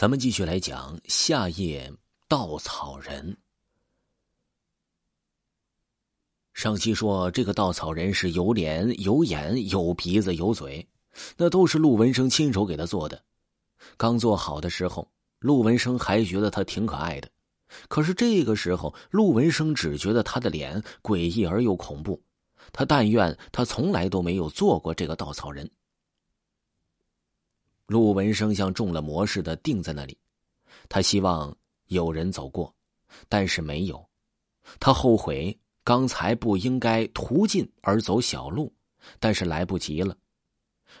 咱们继续来讲夏夜稻草人。上期说这个稻草人是有脸有眼有鼻子有嘴，那都是陆文生亲手给他做的。刚做好的时候，陆文生还觉得他挺可爱的，可是这个时候，陆文生只觉得他的脸诡异而又恐怖。他但愿他从来都没有做过这个稻草人。陆文生像中了魔似的定在那里，他希望有人走过，但是没有。他后悔刚才不应该途径而走小路，但是来不及了。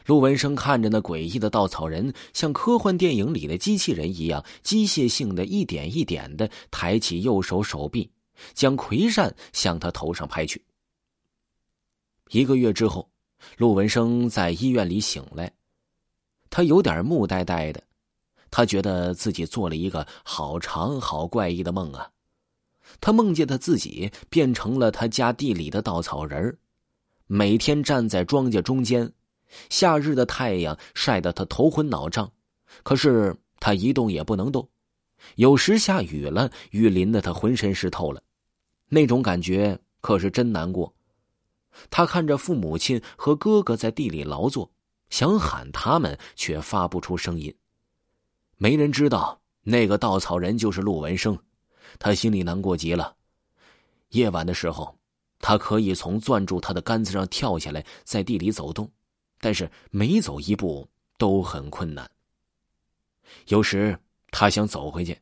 陆文生看着那诡异的稻草人，像科幻电影里的机器人一样，机械性的一点一点的抬起右手手臂，将葵扇向他头上拍去。一个月之后，陆文生在医院里醒来。他有点木呆呆的，他觉得自己做了一个好长好怪异的梦啊。他梦见他自己变成了他家地里的稻草人每天站在庄稼中间，夏日的太阳晒得他头昏脑胀，可是他一动也不能动。有时下雨了，雨淋得他浑身湿透了，那种感觉可是真难过。他看着父母亲和哥哥在地里劳作。想喊他们，却发不出声音。没人知道那个稻草人就是陆文生，他心里难过极了。夜晚的时候，他可以从攥住他的杆子上跳下来，在地里走动，但是每走一步都很困难。有时他想走回去，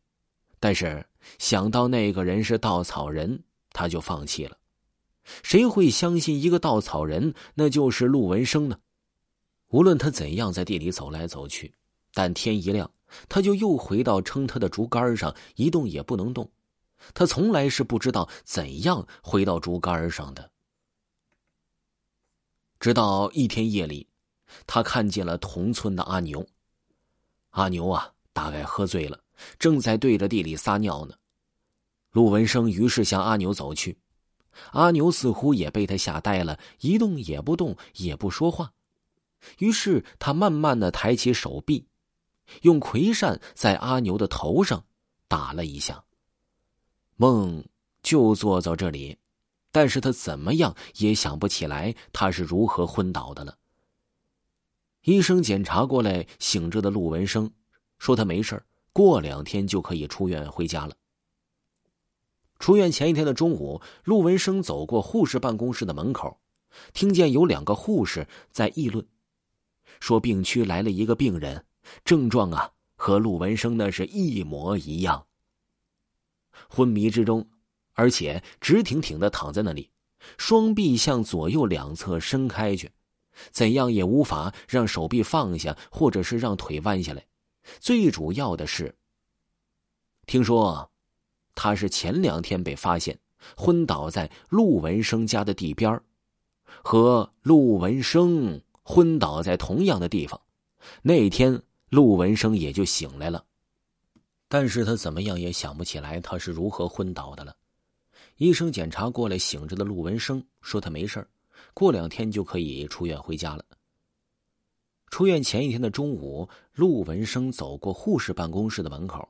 但是想到那个人是稻草人，他就放弃了。谁会相信一个稻草人那就是陆文生呢？无论他怎样在地里走来走去，但天一亮，他就又回到撑他的竹竿上，一动也不能动。他从来是不知道怎样回到竹竿上的。直到一天夜里，他看见了同村的阿牛。阿牛啊，大概喝醉了，正在对着地里撒尿呢。陆文生于是向阿牛走去，阿牛似乎也被他吓呆了，一动也不动，也不说话。于是他慢慢的抬起手臂，用葵扇在阿牛的头上打了一下。梦就坐在这里，但是他怎么样也想不起来他是如何昏倒的了。医生检查过来，醒着的陆文生说他没事过两天就可以出院回家了。出院前一天的中午，陆文生走过护士办公室的门口，听见有两个护士在议论。说病区来了一个病人，症状啊和陆文生那是一模一样。昏迷之中，而且直挺挺的躺在那里，双臂向左右两侧伸开去，怎样也无法让手臂放下，或者是让腿弯下来。最主要的是，听说他是前两天被发现昏倒在陆文生家的地边和陆文生。昏倒在同样的地方，那天陆文生也就醒来了，但是他怎么样也想不起来他是如何昏倒的了。医生检查过来，醒着的陆文生说他没事过两天就可以出院回家了。出院前一天的中午，陆文生走过护士办公室的门口，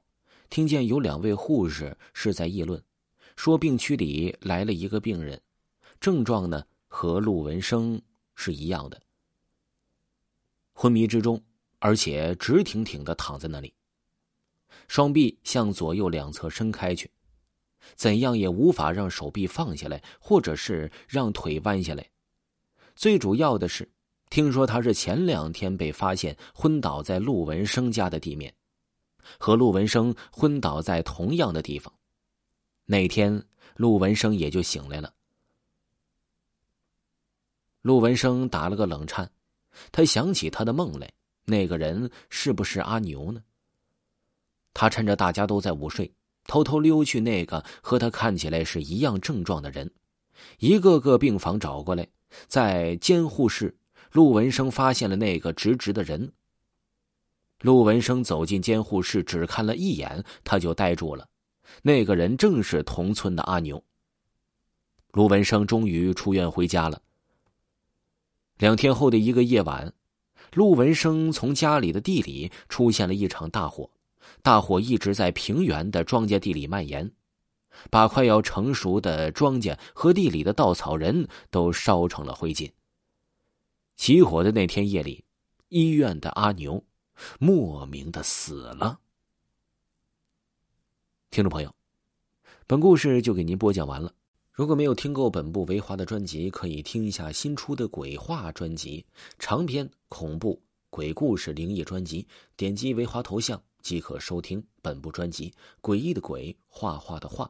听见有两位护士是在议论，说病区里来了一个病人，症状呢和陆文生是一样的。昏迷之中，而且直挺挺的躺在那里，双臂向左右两侧伸开去，怎样也无法让手臂放下来，或者是让腿弯下来。最主要的是，听说他是前两天被发现昏倒在陆文生家的地面，和陆文生昏倒在同样的地方。那天，陆文生也就醒来了。陆文生打了个冷颤。他想起他的梦来，那个人是不是阿牛呢？他趁着大家都在午睡，偷偷溜去那个和他看起来是一样症状的人，一个个病房找过来，在监护室，陆文生发现了那个直直的人。陆文生走进监护室，只看了一眼，他就呆住了。那个人正是同村的阿牛。陆文生终于出院回家了。两天后的一个夜晚，陆文生从家里的地里出现了一场大火，大火一直在平原的庄稼地里蔓延，把快要成熟的庄稼和地里的稻草人都烧成了灰烬。起火的那天夜里，医院的阿牛莫名的死了。听众朋友，本故事就给您播讲完了。如果没有听够本部维华的专辑，可以听一下新出的鬼话专辑，长篇恐怖鬼故事灵异专辑。点击维华头像即可收听本部专辑。诡异的鬼，画画的画。